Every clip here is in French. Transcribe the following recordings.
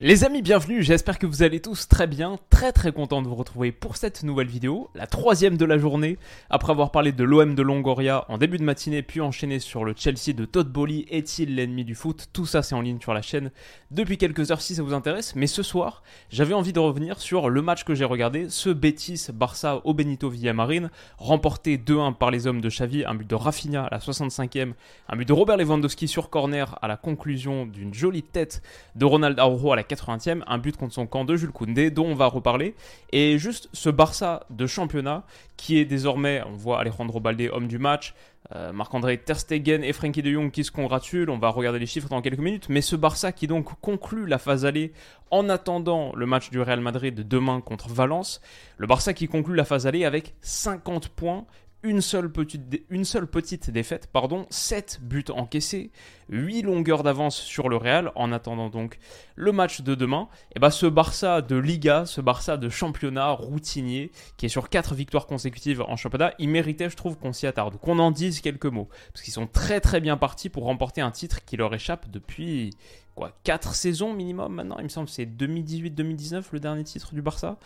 Les amis, bienvenue, j'espère que vous allez tous très bien, très très content de vous retrouver pour cette nouvelle vidéo, la troisième de la journée, après avoir parlé de l'OM de Longoria en début de matinée, puis enchaîné sur le Chelsea de Todd Bowley, est-il l'ennemi du foot? Tout ça c'est en ligne sur la chaîne depuis quelques heures si ça vous intéresse, mais ce soir, j'avais envie de revenir sur le match que j'ai regardé, ce Betis-Barça au Benito Villamarine, remporté 2-1 par les hommes de Xavi, un but de Rafinha à la 65e, un but de Robert Lewandowski sur corner à la conclusion d'une jolie tête de Ronald Araujo à la 80e, un but contre son camp de Jules Koundé, dont on va reparler. Et juste ce Barça de championnat, qui est désormais, on voit Alejandro Balde, homme du match, euh, Marc-André Terstegen et Frankie de Jong qui se congratulent, on va regarder les chiffres dans quelques minutes, mais ce Barça qui donc conclut la phase allée en attendant le match du Real Madrid de demain contre Valence, le Barça qui conclut la phase allée avec 50 points, une seule petite, une seule petite défaite, pardon, 7 buts encaissés, 8 longueurs d'avance sur le Real, en attendant donc le match de demain. Et bah ce Barça de Liga, ce Barça de championnat routinier, qui est sur 4 victoires consécutives en championnat, il méritait, je trouve, qu'on s'y attarde, qu'on en dise quelques mots. Parce qu'ils sont très très bien partis pour remporter un titre qui leur échappe depuis quoi 4 saisons minimum maintenant, il me semble c'est 2018-2019 le dernier titre du Barça.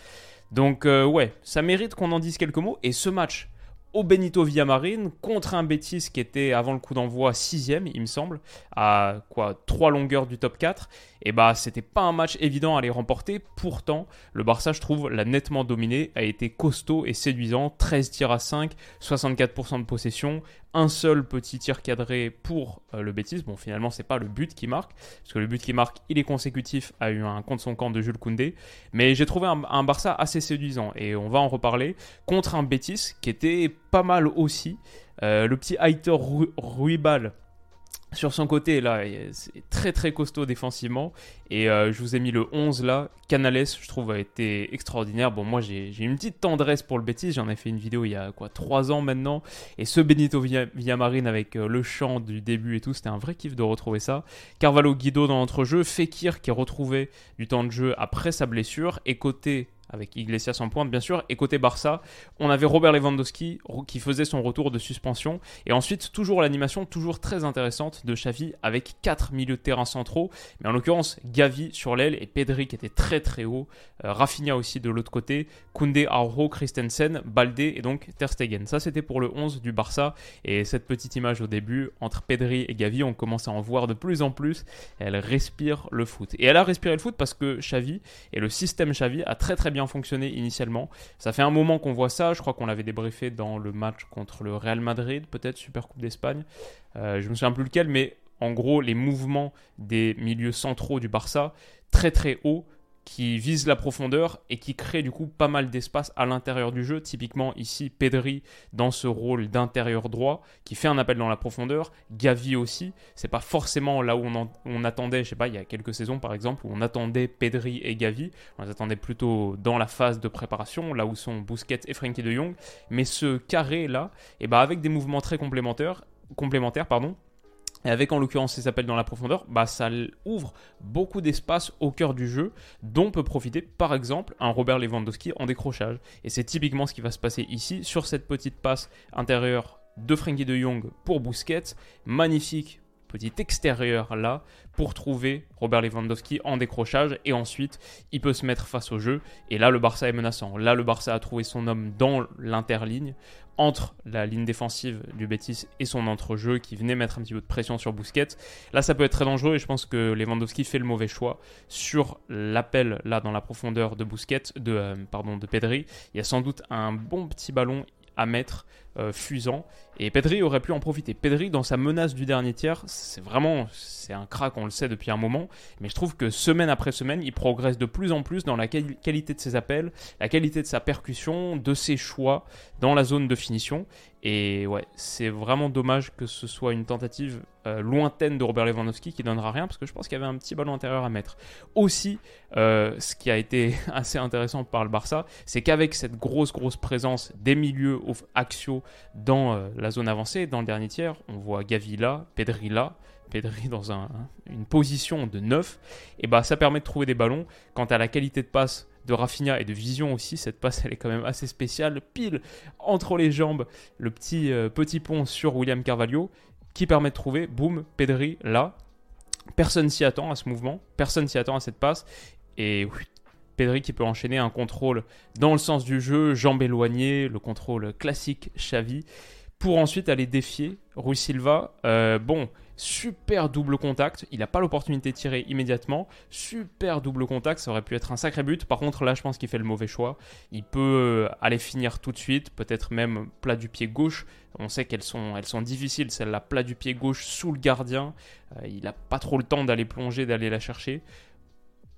Donc euh, ouais, ça mérite qu'on en dise quelques mots. Et ce match, au Benito Villamarine contre un Betis qui était avant le coup d'envoi sixième, il me semble, à quoi trois longueurs du top 4. Et bah c'était pas un match évident à les remporter. Pourtant, le Barça, je trouve, l'a nettement dominé, a été costaud et séduisant. 13 tirs à 5, 64% de possession, un seul petit tir cadré pour euh, le Betis. Bon, finalement, c'est pas le but qui marque, parce que le but qui marque, il est consécutif à eu un contre son camp de Jules Koundé. Mais j'ai trouvé un, Barça assez séduisant et on va en reparler contre un Betis qui était pas mal aussi. Euh, le petit Aitor Ru- Ruibal sur son côté, là, c'est très très costaud défensivement. Et euh, je vous ai mis le 11 là. Canales, je trouve, a été extraordinaire. Bon, moi, j'ai une petite tendresse pour le Betis. J'en ai fait une vidéo il y a quoi 3 ans maintenant. Et ce Benito Villa- Villamarine avec euh, le chant du début et tout, c'était un vrai kiff de retrouver ça. Carvalho Guido dans l'entrejeu. Fekir qui est retrouvé du temps de jeu après sa blessure. Et côté avec Iglesias en pointe bien sûr, et côté Barça, on avait Robert Lewandowski qui faisait son retour de suspension, et ensuite toujours l'animation toujours très intéressante de Xavi avec quatre milieux de terrain centraux, mais en l'occurrence Gavi sur l'aile et Pedri qui était très très haut, euh, Rafinha aussi de l'autre côté, Koundé, Arro, Christensen, Baldé et donc Ter Stegen. Ça c'était pour le 11 du Barça, et cette petite image au début entre Pedri et Gavi, on commence à en voir de plus en plus, elle respire le foot. Et elle a respiré le foot parce que Xavi et le système Xavi a très très bien fonctionné initialement. Ça fait un moment qu'on voit ça, je crois qu'on l'avait débriefé dans le match contre le Real Madrid, peut-être Super Coupe d'Espagne. Euh, je me souviens plus lequel, mais en gros, les mouvements des milieux centraux du Barça, très très hauts, qui visent la profondeur et qui créent du coup pas mal d'espace à l'intérieur du jeu. Typiquement ici, Pedri dans ce rôle d'intérieur droit qui fait un appel dans la profondeur. Gavi aussi. C'est pas forcément là où on, en- on attendait, je sais pas, il y a quelques saisons par exemple, où on attendait Pedri et Gavi. On les attendait plutôt dans la phase de préparation, là où sont Busquets et Frenkie de Jong. Mais ce carré là, et ben avec des mouvements très complémentaires, complémentaires pardon, et avec en l'occurrence ces appels dans la profondeur, bah ça ouvre beaucoup d'espace au cœur du jeu, dont peut profiter par exemple un Robert Lewandowski en décrochage. Et c'est typiquement ce qui va se passer ici sur cette petite passe intérieure de Frenkie de Jong pour Busquets. Magnifique petit extérieur là pour trouver Robert Lewandowski en décrochage et ensuite il peut se mettre face au jeu et là le Barça est menaçant. Là le Barça a trouvé son homme dans l'interligne entre la ligne défensive du Betis et son entrejeu qui venait mettre un petit peu de pression sur Bousquet. Là, ça peut être très dangereux et je pense que Lewandowski fait le mauvais choix sur l'appel là dans la profondeur de Bousquet, de, euh, pardon, de Pedri. Il y a sans doute un bon petit ballon à mettre euh, fusant. Et Pedri aurait pu en profiter. Pedri, dans sa menace du dernier tiers, c'est vraiment c'est un crack, on le sait depuis un moment. Mais je trouve que semaine après semaine, il progresse de plus en plus dans la qualité de ses appels, la qualité de sa percussion, de ses choix dans la zone de finition. Et ouais, c'est vraiment dommage que ce soit une tentative euh, lointaine de Robert Lewandowski qui donnera rien parce que je pense qu'il y avait un petit ballon intérieur à mettre. Aussi, euh, ce qui a été assez intéressant par le Barça, c'est qu'avec cette grosse grosse présence des milieux axiaux dans euh, la zone avancée, dans le dernier tiers, on voit Gavi là, Pedri là, Pedri dans une position de 9, et bah ça permet de trouver des ballons. Quant à la qualité de passe de Rafinha et de vision aussi, cette passe elle est quand même assez spéciale, pile entre les jambes, le petit, euh, petit pont sur William Carvalho, qui permet de trouver, boum, Pedri là. Personne s'y attend à ce mouvement, personne s'y attend à cette passe, et Pedri qui peut enchaîner un contrôle dans le sens du jeu, jambes éloignées, le contrôle classique Xavi, pour ensuite aller défier Rui Silva. Euh, bon, super double contact, il n'a pas l'opportunité de tirer immédiatement, super double contact, ça aurait pu être un sacré but. Par contre, là, je pense qu'il fait le mauvais choix. Il peut euh, aller finir tout de suite, peut-être même plat du pied gauche. On sait qu'elles sont, elles sont difficiles, celle-là, plat du pied gauche sous le gardien. Euh, il n'a pas trop le temps d'aller plonger, d'aller la chercher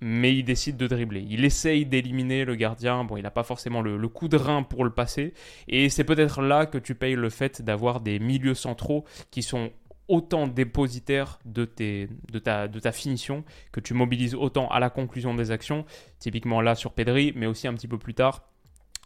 mais il décide de dribbler. Il essaye d'éliminer le gardien. Bon, il n'a pas forcément le, coup de rein pour le passer. Et c'est peut-être là que tu payes le fait d'avoir des milieux centraux qui sont autant dépositaires de, ta, finition, que tu mobilises autant à la conclusion des actions. Typiquement là sur Pedri, mais aussi un petit peu plus tard.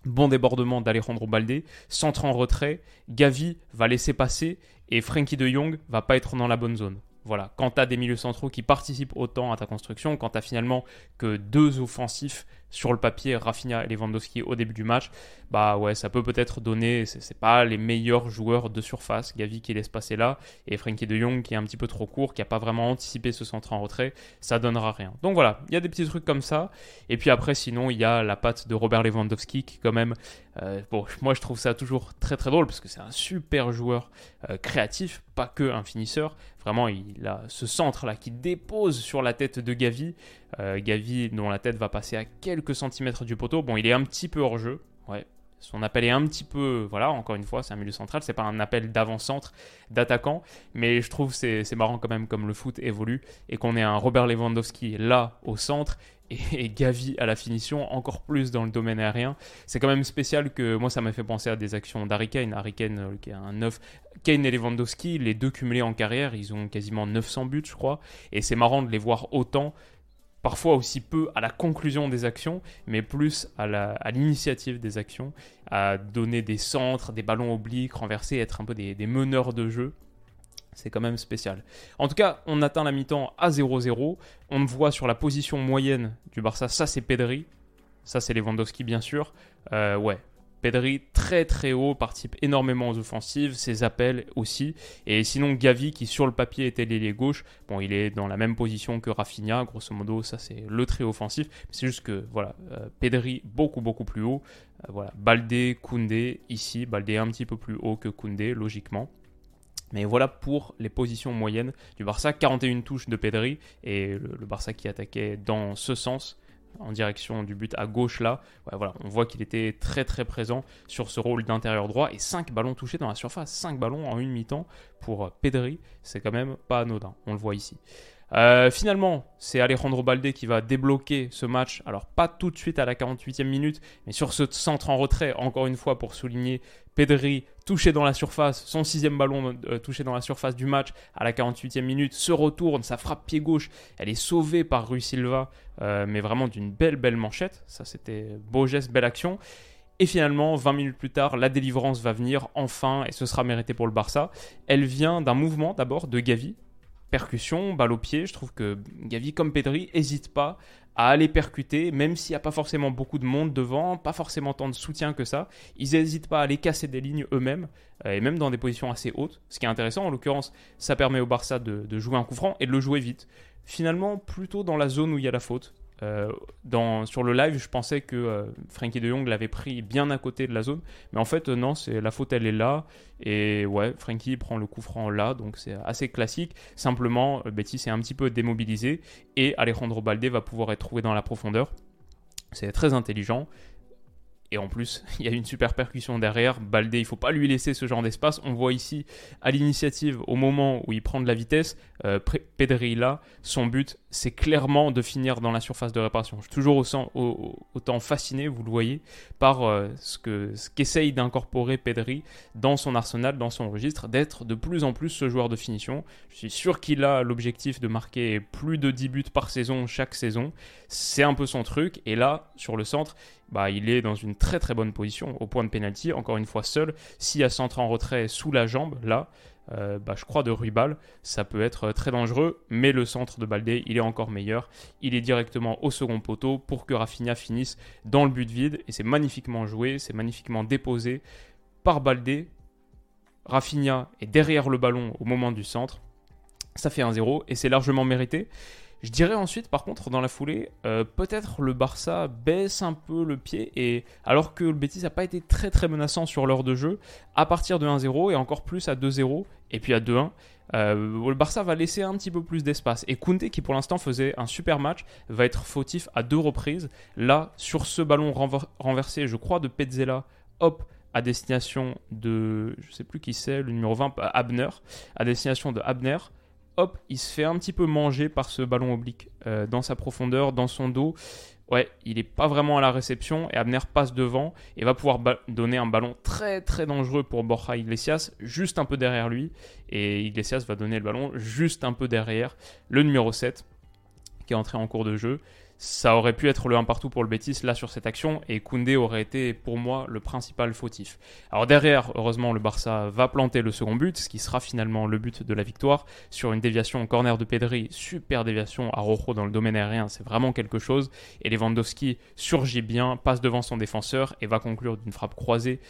Bon débordement d'Alejandro Balde, centre en retrait, Gavi va laisser passer et Frankie de Jong va pas être dans la bonne zone. Voilà, quand tu as des milieux centraux qui participent autant à ta construction, quand tu as finalement que deux offensifs sur le papier, Rafinha et Lewandowski au début du match, bah ouais, ça peut peut-être donner, c'est pas les meilleurs joueurs de surface, Gavi qui laisse passer là, et Frankie de Jong qui est un petit peu trop court, qui a pas vraiment anticipé ce centre en retrait, ça donnera rien. Donc voilà, il y a des petits trucs comme ça, et puis après sinon il y a la patte de Robert Lewandowski qui quand même, euh, bon, moi je trouve ça toujours très très drôle parce que c'est un super joueur euh, créatif, pas que un finisseur, vraiment il a ce centre là qui dépose sur la tête de Gavi, euh, Gavi dont la tête va passer à quelques centimètres du poteau. Bon, il est un petit peu hors jeu. Ouais. Son appel est un petit peu, voilà, encore une fois, c'est un milieu central, c'est pas un appel d'avant-centre, d'attaquant, mais je trouve c'est c'est marrant quand même comme le foot évolue et qu'on ait un Robert Lewandowski là au centre et Gavi à la finition, encore plus dans le domaine aérien. C'est quand même spécial que moi ça m'a fait penser à des actions d'Harry Kane. Harry Kane euh, qui est un 9. Kane et Lewandowski, les deux cumulés en carrière, ils ont quasiment 900 buts je crois. Et c'est marrant de les voir autant parfois aussi peu à la conclusion des actions, mais plus à l'initiative des actions, à donner des centres, des ballons obliques, renverser, être un peu des, meneurs de jeu. C'est quand même spécial. En tout cas, on atteint la mi-temps à 0-0. On voit sur la position moyenne du Barça, ça c'est Pedri, ça c'est Lewandowski bien sûr. Euh, ouais, Pedri très très haut, participe énormément aux offensives, ses appels aussi. Et sinon Gavi qui sur le papier était l'ailier gauche, bon il est dans la même position que Rafinha, grosso modo ça c'est le très offensif. C'est juste que voilà, euh, Pedri beaucoup beaucoup plus haut. Euh, voilà, Balde, Koundé ici, Balde un petit peu plus haut que Koundé logiquement. Mais voilà pour les positions moyennes du Barça. 41 touches de Pedri et le Barça qui attaquait dans ce sens en direction du but à gauche là. voilà, on voit qu'il était très très présent sur ce rôle d'intérieur droit et 5 ballons touchés dans la surface, 5 ballons en une mi-temps pour Pedri, c'est quand même pas anodin, on le voit ici. Euh, finalement, c'est Alejandro Balde qui va débloquer ce match. Alors, pas tout de suite à la 48e minute, mais sur ce centre en retrait, encore une fois pour souligner Pedri touché dans la surface, son sixième ballon euh, touché dans la surface du match à la 48e minute, se retourne, sa frappe pied gauche, elle est sauvée par Rui Silva, euh, mais vraiment d'une belle, belle manchette. Ça, c'était beau geste, belle action. Et finalement, 20 minutes plus tard, la délivrance va venir enfin et ce sera mérité pour le Barça. Elle vient d'un mouvement d'abord de Gavi, percussion, balle au pied. Je trouve que Gavi comme Pedri n'hésite pas à aller percuter, même s'il n'y a pas forcément beaucoup de monde devant, pas forcément tant de soutien que ça. Ils n'hésitent pas à aller casser des lignes eux-mêmes, euh, et même dans des positions assez hautes. Ce qui est intéressant, en l'occurrence, ça permet au Barça de, de jouer un coup franc et de le jouer vite. Finalement, plutôt dans la zone où il y a la faute. Euh, sur le live, je pensais que euh, Frankie de Jong l'avait pris bien à côté de la zone, mais en fait, euh, non, c'est la faute, elle est là, et ouais, Frankie prend le coup franc là, donc c'est assez classique. Simplement, Betis est un petit peu démobilisé, et Alejandro Balde va pouvoir être trouvé dans la profondeur. C'est très intelligent. Et en plus, il y a une super percussion derrière. Baldé, il faut pas lui laisser ce genre d'espace. On voit ici, à l'initiative, au moment où il prend de la vitesse, euh, Pedri là, son but, c'est clairement de finir dans la surface de réparation. Je suis toujours autant fasciné, vous le voyez, par euh, ce que ce qu'essaye d'incorporer Pedri dans son arsenal, dans son registre, d'être de plus en plus ce joueur de finition. Je suis sûr qu'il a l'objectif de marquer plus de 10 buts par saison chaque saison. C'est un peu son truc. Et là, sur le centre, bah, il est dans une très très bonne position au point de pénalty, encore une fois seul. S'il a centre en retrait sous la jambe, là, euh, bah, je crois de Ruibal, ça peut être très dangereux, mais le centre de Baldé, il est encore meilleur. Il est directement au second poteau pour que Rafinha finisse dans le but vide, et c'est magnifiquement joué, c'est magnifiquement déposé par Baldé. Rafinha est derrière le ballon au moment du centre. Ça fait 1-0 et c'est largement mérité. Je dirais ensuite, par contre, dans la foulée, euh, peut-être le Barça baisse un peu le pied, et alors que le Betis n'a pas été très très menaçant sur l'heure de jeu, à partir de 1-0 et encore plus à 2-0 et puis à 2-1, euh, le Barça va laisser un petit peu plus d'espace. Et Koundé, qui pour l'instant faisait un super match, va être fautif à deux reprises. Là, sur ce ballon renversé, je crois, de Petzela, hop, à destination de, je sais plus qui c'est, le numéro 20, Abner, à destination de Abner hop, il se fait un petit peu manger par ce ballon oblique euh, dans sa profondeur, dans son dos. Ouais, il n'est pas vraiment à la réception et Abner passe devant et va pouvoir donner un ballon très très dangereux pour Borja Iglesias, juste un peu derrière lui. Et Iglesias va donner le ballon juste un peu derrière le numéro 7 qui est entré en cours de jeu ça aurait pu être le 1 partout pour le Betis là sur cette action et Koundé aurait été pour moi le principal fautif. Alors derrière, heureusement, le Barça va planter le second but, ce qui sera finalement le but de la victoire sur une déviation au corner de Pedri, super déviation à Rojo dans le domaine aérien, c'est vraiment quelque chose. Et Lewandowski surgit bien, passe devant son défenseur et va conclure d'une frappe croisée.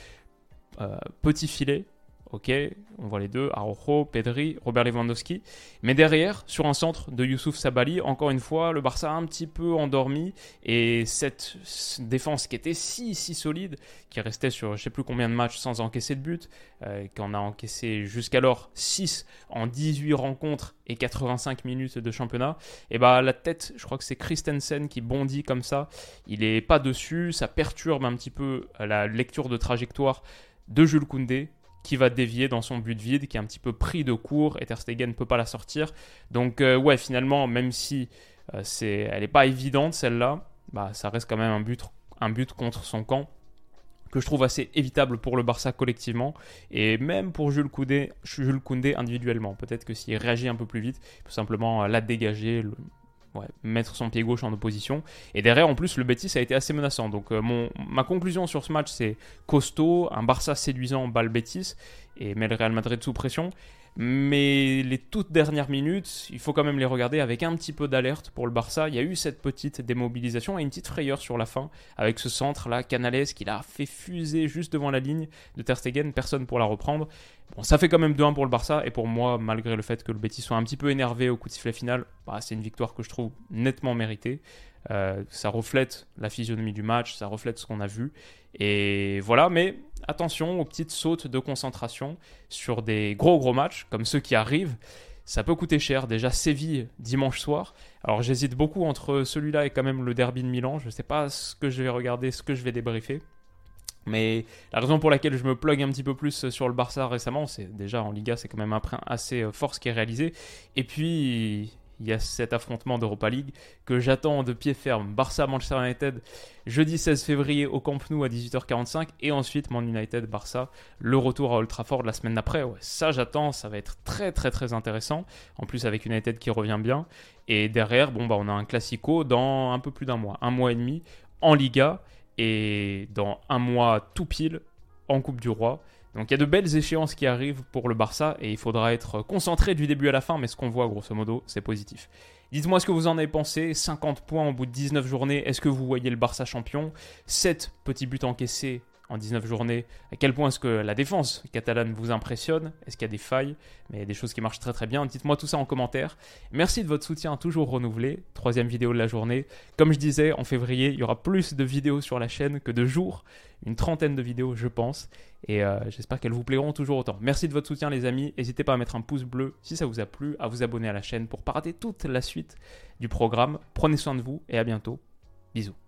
Euh, petit filet, ok, on voit les deux, Arojo, Pedri, Robert Lewandowski. Mais derrière, sur un centre de Youssouf Sabali, encore une fois, le Barça un petit peu endormi. Et cette défense qui était si, si solide, qui restait sur je sais plus combien de matchs sans encaisser de but, euh, qu'on a encaissé jusqu'alors 6 en 18 rencontres et 85 minutes de championnat, et bah la tête, je crois que c'est Christensen qui bondit comme ça. Il est pas dessus, ça perturbe un petit peu la lecture de trajectoire de Jules Koundé, qui va dévier dans son but vide, qui est un petit peu pris de court, et Ter Stegen ne peut pas la sortir. Donc euh, ouais, finalement, même si euh, c'est, elle n'est pas évidente celle-là, bah, ça reste quand même un but, un but contre son camp que je trouve assez évitable pour le Barça collectivement et même pour Jules Koundé, Jules Koundé individuellement. Peut-être que s'il réagit un peu plus vite, il peut simplement la dégager, le, mettre son pied gauche en opposition. Et derrière, en plus, le Betis a été assez menaçant. Donc, euh, ma conclusion sur ce match, c'est costaud, un Barça séduisant, balle Betis, et met le Real Madrid sous pression. Mais les toutes dernières minutes, il faut quand même les regarder avec un petit peu d'alerte pour le Barça. Il y a eu cette petite démobilisation et une petite frayeur sur la fin avec ce centre là, Canales qui l'a fait fuser juste devant la ligne de Ter Stegen, personne pour la reprendre. Bon, ça fait quand même 2-1 pour le Barça et pour moi, malgré le fait que le Betis soit un petit peu énervé au coup de sifflet final, bah, c'est une victoire que je trouve nettement méritée. Euh, ça reflète la physionomie du match, ça reflète ce qu'on a vu. Et voilà, mais attention aux petites sautes de concentration sur des gros gros matchs comme ceux qui arrivent. Ça peut coûter cher. Déjà Séville dimanche soir. Alors j'hésite beaucoup entre celui-là et quand même le derby de Milan. Je ne sais pas ce que je vais regarder, ce que je vais débriefer. Mais la raison pour laquelle je me plug un petit peu plus sur le Barça récemment, c'est déjà en Liga, c'est quand même un print assez fort ce qui est réalisé. Et puis, il y a cet affrontement d'Europa League que j'attends de pied ferme. Barça-Manchester United, jeudi 16 février au Camp Nou à 18h45. Et ensuite, Man United-Barça, le retour à Old Trafford la semaine d'après. Ça, j'attends. Ça va être très, très, très intéressant. En plus, avec United qui revient bien. Et derrière, bon, bah, on a un Classico dans un peu plus d'un mois. Un mois et demi en Liga. Et dans un mois tout pile en Coupe du Roi. Donc il y a de belles échéances qui arrivent pour le Barça et il faudra être concentré du début à la fin, mais ce qu'on voit grosso modo, c'est positif. Dites-moi ce que vous en avez pensé. 50 points au bout de 19 journées. Est-ce que vous voyez le Barça champion? 7 petits buts encaissés en 19 journées. À quel point est-ce que la défense catalane vous impressionne? Est-ce qu'il y a des failles? Mais des choses qui marchent très très bien. Dites-moi tout ça en commentaire. Merci de votre soutien toujours renouvelé. Troisième vidéo de la journée. Comme je disais, en février, il y aura plus de vidéos sur la chaîne que de jours. Une trentaine de vidéos, je pense. Et euh, j'espère qu'elles vous plairont toujours autant. Merci de votre soutien, les amis. N'hésitez pas à mettre un pouce bleu si ça vous a plu, à vous abonner à la chaîne pour pas rater toute la suite du programme. Prenez soin de vous et à bientôt. Bisous.